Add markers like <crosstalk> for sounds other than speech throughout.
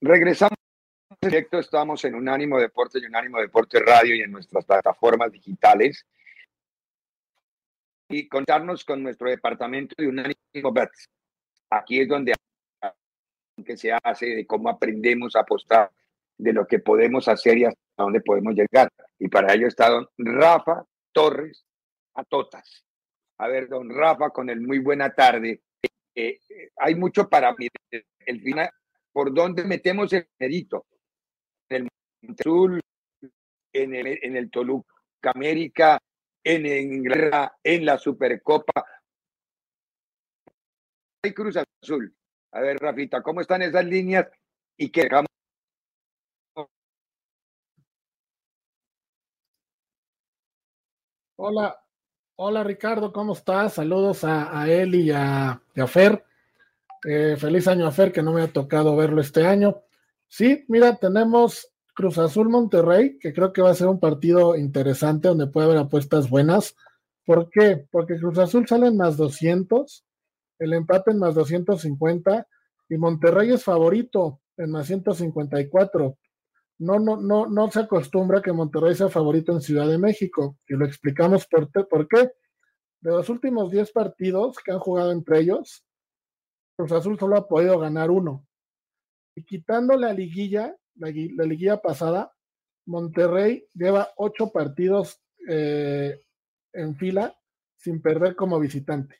regresamos directo, estamos en Unánimo Deporte y Unánimo Deporte Radio y en nuestras plataformas digitales. Y contarnos con nuestro departamento de Unánimo Bets. Aquí es donde que se hace, de cómo aprendemos a apostar, de lo que podemos hacer y hasta dónde podemos llegar. Y para ello está don Rafa Torres Atotas. A ver, don Rafa, con el muy buena tarde. Eh, eh, hay mucho para mí. El final, ¿por dónde metemos el dedito? En el Azul, en el, en el Toluca América, en Inglaterra, en la Supercopa. Hay Cruz Azul. A ver, Rafita, ¿cómo están esas líneas? Y qué Hola, hola Ricardo, ¿cómo estás? Saludos a, él y a, Fer. Eh, feliz año a Fer, que no me ha tocado verlo este año. Sí, mira, tenemos Cruz Azul Monterrey, que creo que va a ser un partido interesante donde puede haber apuestas buenas. ¿Por qué? Porque Cruz Azul sale en más 200 el empate en más 250 y Monterrey es favorito en más 154. No, no, no, no se acostumbra que Monterrey sea favorito en Ciudad de México y lo explicamos por, por qué. De los últimos 10 partidos que han jugado entre ellos, Cruz Azul solo ha podido ganar uno. Y quitando la liguilla, la, liguilla pasada, Monterrey lleva 8 partidos eh, en fila sin perder como visitante.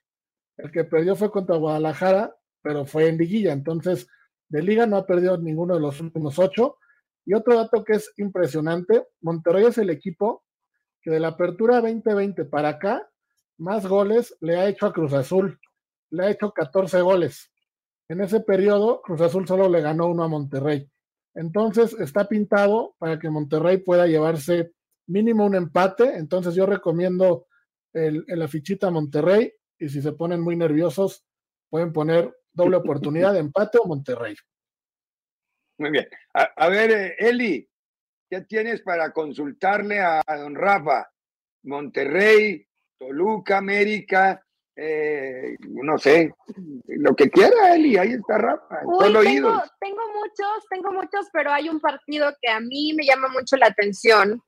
El que perdió fue contra Guadalajara, pero fue en liguilla. Entonces, de liga no ha perdido ninguno de los últimos ocho. Y otro dato que es impresionante, Monterrey es el equipo que de la apertura 2020 para acá, más goles le ha hecho a Cruz Azul. Le ha hecho 14 goles. En ese periodo, Cruz Azul solo le ganó uno a Monterrey. Entonces, está pintado para que Monterrey pueda llevarse mínimo un empate. Entonces, yo recomiendo el, el afichita Monterrey y si se ponen muy nerviosos, pueden poner doble <laughs> oportunidad de empate o Monterrey. Muy bien. A, ver, eh, Eli, ¿qué tienes para consultarle a, don Rafa? Monterrey, Toluca, América, eh, no sé, lo que quiera, Eli, ahí está Rafa. Uy, tengo, tengo, muchos, tengo muchos, pero hay un partido que a mí me llama mucho la atención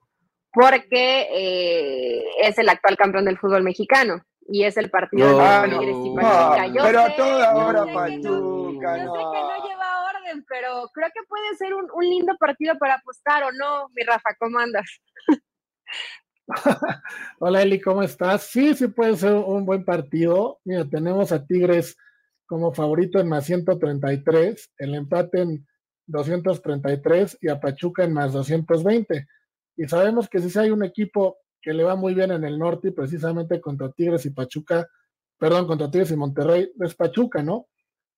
porque eh, es el actual campeón del fútbol mexicano y es el partido de Tigres y Pachuca. Yo pero sé, a toda hora Pachuca. No, yo sé que no lleva orden, pero creo que puede ser un, un lindo partido para apostar, ¿o no, mi Rafa? ¿Cómo andas? <laughs> <laughs> Hola Eli, ¿cómo estás? Sí, sí puede ser un buen partido. Mira, tenemos a Tigres como favorito en más 133, el empate en 233 y a Pachuca en más 220. Y sabemos que si hay un equipo que le va muy bien en el norte y precisamente contra Tigres y Pachuca, perdón, contra Tigres y Monterrey, es Pachuca, ¿no?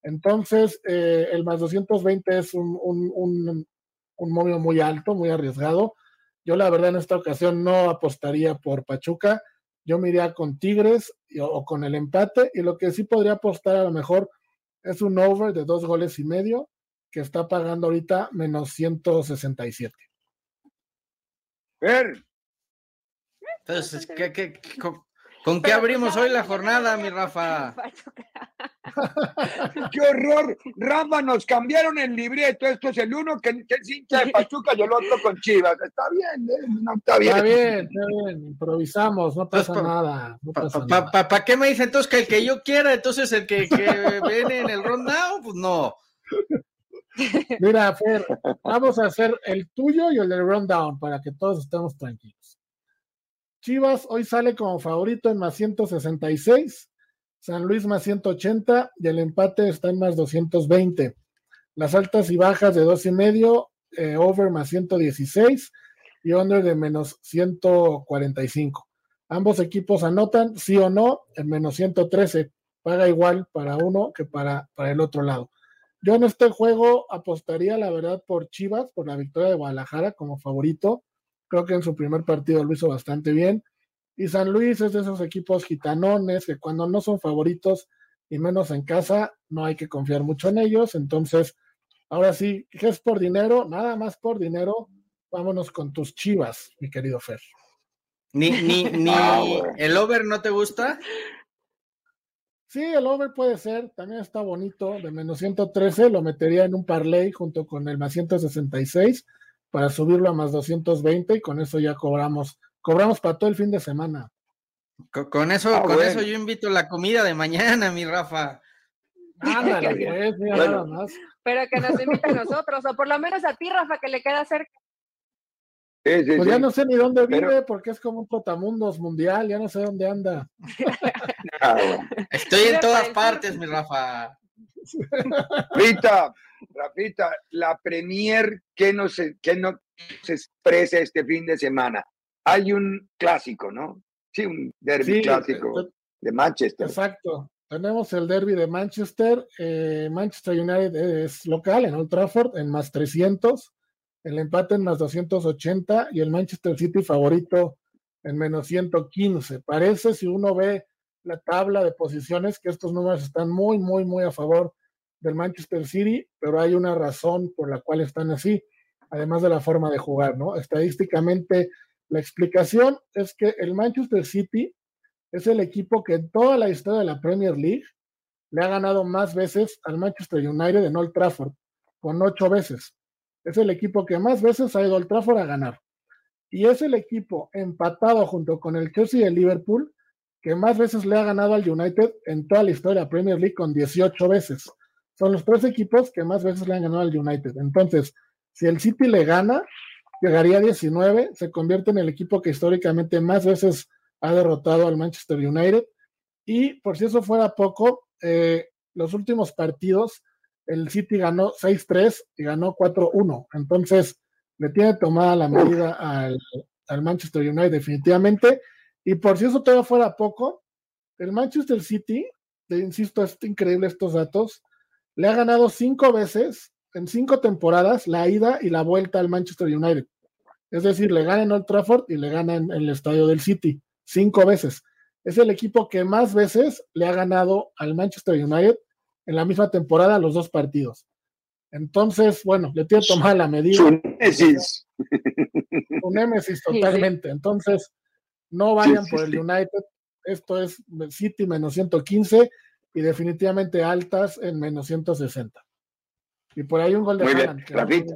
Entonces, eh, el más 220 es un, un, un, muy alto, muy arriesgado. Yo la verdad en esta ocasión no apostaría por Pachuca, yo me iría con Tigres o con el empate y lo que sí podría apostar a lo mejor es un over de dos goles y medio que está pagando ahorita menos 167. Ver, entonces, ¿qué, con, qué abrimos hoy la jornada, mi Rafa? <laughs> ¡Qué horror! Rafa, nos cambiaron el libreto. Esto es el uno que, es hincha de Pachuca y el otro con Chivas. Está bien, ¿eh? no, está bien. Está bien, está bien. Improvisamos, no pasa nada. ¿Para qué me dice entonces que el que yo quiera, entonces el que, que viene en el rundown? Pues no. Mira, Fer, vamos a hacer el tuyo y el del rundown para que todos estemos tranquilos. Chivas hoy sale como favorito en más 166, San Luis más 180 y el empate está en más 220. Las altas y bajas de dos y medio, eh, over más 116 y under de menos 145. Ambos equipos anotan, sí o no, en menos 113. Paga igual para uno que para, para el otro lado. Yo en este juego apostaría, la verdad, por Chivas, por la victoria de Guadalajara como favorito. Creo que en su primer partido lo hizo bastante bien. Y San Luis es de esos equipos gitanones que cuando no son favoritos y menos en casa, no hay que confiar mucho en ellos. Entonces, ahora sí, ¿qué es por dinero? Nada más por dinero. Vámonos con tus chivas, mi querido Fer. ¿Ni, <laughs> ni, ni ah, el over no te gusta? Sí, el over puede ser, también está bonito, de menos 113 lo metería en un parlay junto con el más 166 para subirlo a más 220 y con eso ya cobramos, cobramos para todo el fin de semana. Con, eso, ah, con eso yo invito la comida de mañana, mi Rafa. Ándale, <laughs> pues, mira, nada más. Pero que nos invite a nosotros, o por lo menos a ti, Rafa, que le queda cerca. pues ya no sé ni dónde vive porque es como un potamundos mundial, ya no sé dónde anda. <laughs> Ah, Estoy en todas partes, mi Rafa. Rita, Rafita, la Premier que nos, que nos expresa este fin de semana. Hay un clásico, ¿no? Sí, un derby clásico eh, de Manchester. Exacto. Tenemos el derby de Manchester. Eh, Manchester United es local en Old Trafford en más 300. El empate en más 280 y el Manchester City favorito en menos 115. Parece, si uno ve la tabla de posiciones, que estos números están muy, muy, muy a favor del Manchester City, pero hay una razón por la cual están así, además de la forma de jugar, ¿no? Estadísticamente la explicación es que el Manchester City es el equipo que en toda la historia de la Premier League le ha ganado más veces al Manchester United en Old Trafford, con ocho veces. Es el equipo que más veces ha ido a Old Trafford a ganar. Y es el equipo empatado junto con el Chelsea y el Liverpool que más veces le ha ganado al United en toda la historia de la Premier League con 18 veces. Son los tres equipos que más veces le han ganado al United. Entonces, si el City le gana, llegaría a 19, se convierte en el equipo que históricamente más veces ha derrotado al Manchester United. Y por si eso fuera poco, eh, los últimos partidos, el City ganó 6-3 y ganó 4-1. Entonces, le tiene tomada la medida al, Manchester United definitivamente. Y por si eso todavía fuera poco, el Manchester City, te insisto, es increíble estos datos, le ha ganado cinco veces en cinco temporadas la ida y la vuelta al Manchester United. Es decir, le gana en Old Trafford y le gana en, el estadio del City, cinco veces. Es el equipo que más veces le ha ganado al Manchester United en la misma temporada los dos partidos. Entonces, bueno, le tiene que tomar la medida. Un némesis. Un némesis totalmente. Entonces, no vayan por el United. Esto es City menos 115 y definitivamente altas en menos 160. Y por ahí un gol de Haaland, Rafita,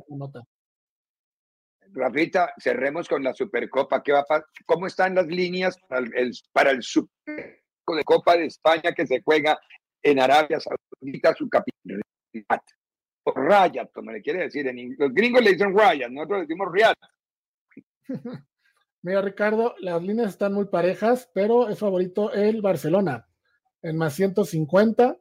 Rafita, cerremos con la Supercopa. ¿Qué va ¿Cómo están las líneas para el, para el Super de Copa de España que se juega en Arabia Saudita, su capital? Rayat, como le quiere decir. En, los gringos le dicen Rayat, nosotros le decimos Riyadh. <laughs> Mira, Ricardo, las líneas están muy parejas, pero es favorito el Barcelona en más 150,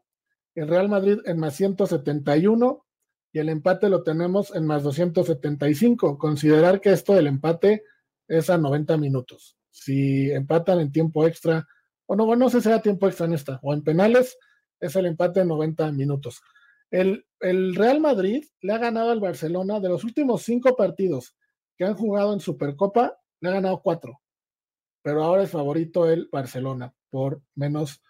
el Real Madrid en más 171 y el empate lo tenemos en más 275. Considerar que esto del empate es a 90 minutos. Si empatan en tiempo extra, o no, bueno, no sé si sea tiempo extra en esta, o en penales, es el empate en 90 minutos. El, el Real Madrid le ha ganado al Barcelona de los últimos cinco partidos que han jugado en Supercopa, le ha ganado cuatro. Pero ahora es favorito el Barcelona por menos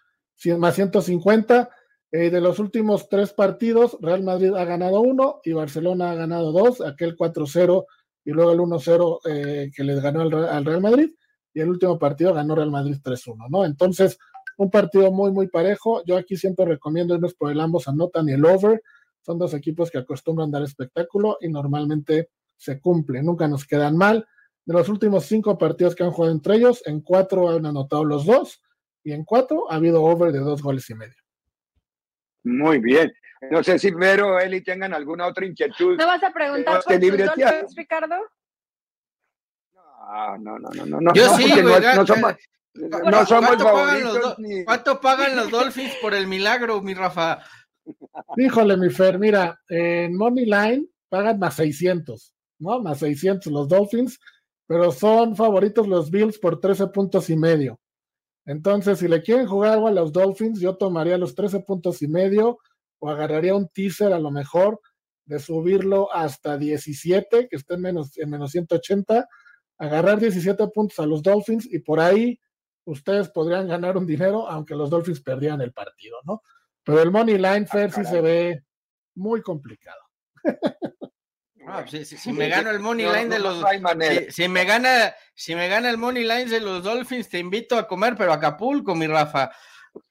más 150. Eh, de los últimos tres partidos, Real Madrid ha ganado uno y Barcelona ha ganado dos, aquel 4-0 y luego el 1-0 eh, que les ganó al, Real Madrid y el último partido ganó Real Madrid 3-1, ¿no? Entonces, un partido muy, muy parejo. Yo aquí siempre recomiendo irnos por el ambos anotan y el over. Son dos equipos que acostumbran dar espectáculo y normalmente se cumplen, nunca nos quedan mal. De los últimos cinco partidos que han jugado entre ellos, en cuatro han anotado los dos y en cuatro ha habido over de dos goles y medio. Muy bien. No sé si Vero o Eli tengan alguna otra inquietud. ¿No vas a preguntar por tus Dolphins, Ricardo? No, no, no, no, no. Yo sí, no, somos, no somos ¿Cuánto, pagan los ¿Cuánto pagan los Dolphins por el milagro, mi Rafa? <laughs> Híjole, mi Fer, mira, en Money Line pagan más 600, ¿no? Más 600 los Dolphins, pero son favoritos los Bills por 13 puntos y medio. Entonces, si le quieren jugar algo a los Dolphins, yo tomaría los 13 puntos y medio o agarraría un teaser a lo mejor de subirlo hasta 17, que esté en menos, en menos 180, agarrar 17 puntos a los Dolphins y por ahí ustedes podrían ganar un dinero, aunque los Dolphins perdieran el partido, ¿no? Pero el Money Line ah, Fair sí se ve muy complicado. Ah, si, me gano el money line de los si, me gana si me gana el money line de los Dolphins te invito a comer pero a Acapulco mi Rafa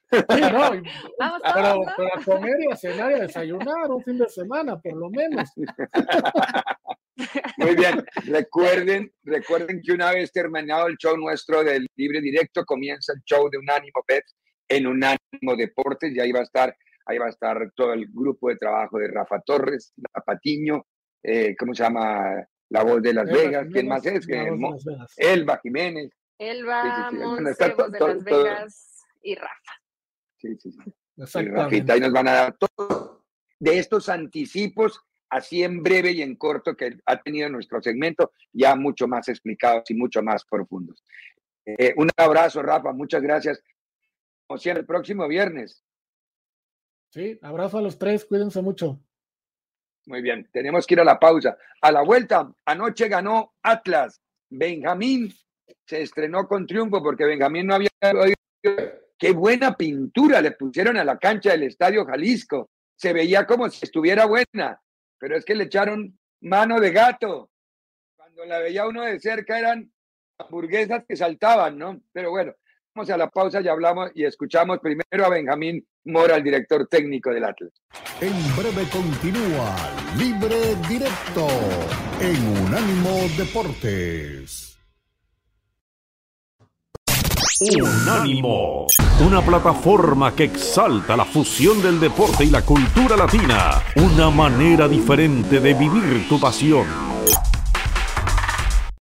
pero, a comer y a cenar y a desayunar un fin de semana, por lo menos. Muy bien, recuerden, recuerden que una vez terminado el show nuestro del Libre Directo, comienza el show de Unánimo Pets en Unánimo Deportes y ahí va a estar, ahí va a estar todo el grupo de trabajo de Rafa Torres, La Patiño, eh, ¿cómo se llama? La voz de Las Vegas, ¿quién más es? Elba Jiménez. Elba, de Las Vegas y Rafa. Sí, sí, sí. Y Rafita, ahí nos van a dar todo de estos anticipos así en breve y en corto que ha tenido nuestro segmento, ya mucho más explicados y mucho más profundos. Eh, un abrazo, Rafa, muchas gracias. Como siempre, el próximo viernes. Sí, abrazo a los tres, cuídense mucho. Muy bien, tenemos que ir a la pausa. A la vuelta, anoche ganó Atlas. Benjamín se estrenó con triunfo porque Benjamín no había Qué buena pintura le pusieron a la cancha del Estadio Jalisco. Se veía como si estuviera buena pero es que le echaron mano de gato. Cuando la veía uno de cerca eran hamburguesas que saltaban, ¿no? Pero bueno, vamos a la pausa y hablamos y escuchamos primero a Benjamín Mora, el director técnico del Atlas. En breve continúa Libre Directo en Unánimo Deportes. Unánimo, una plataforma que exalta la fusión del deporte y la cultura latina, una manera diferente de vivir tu pasión.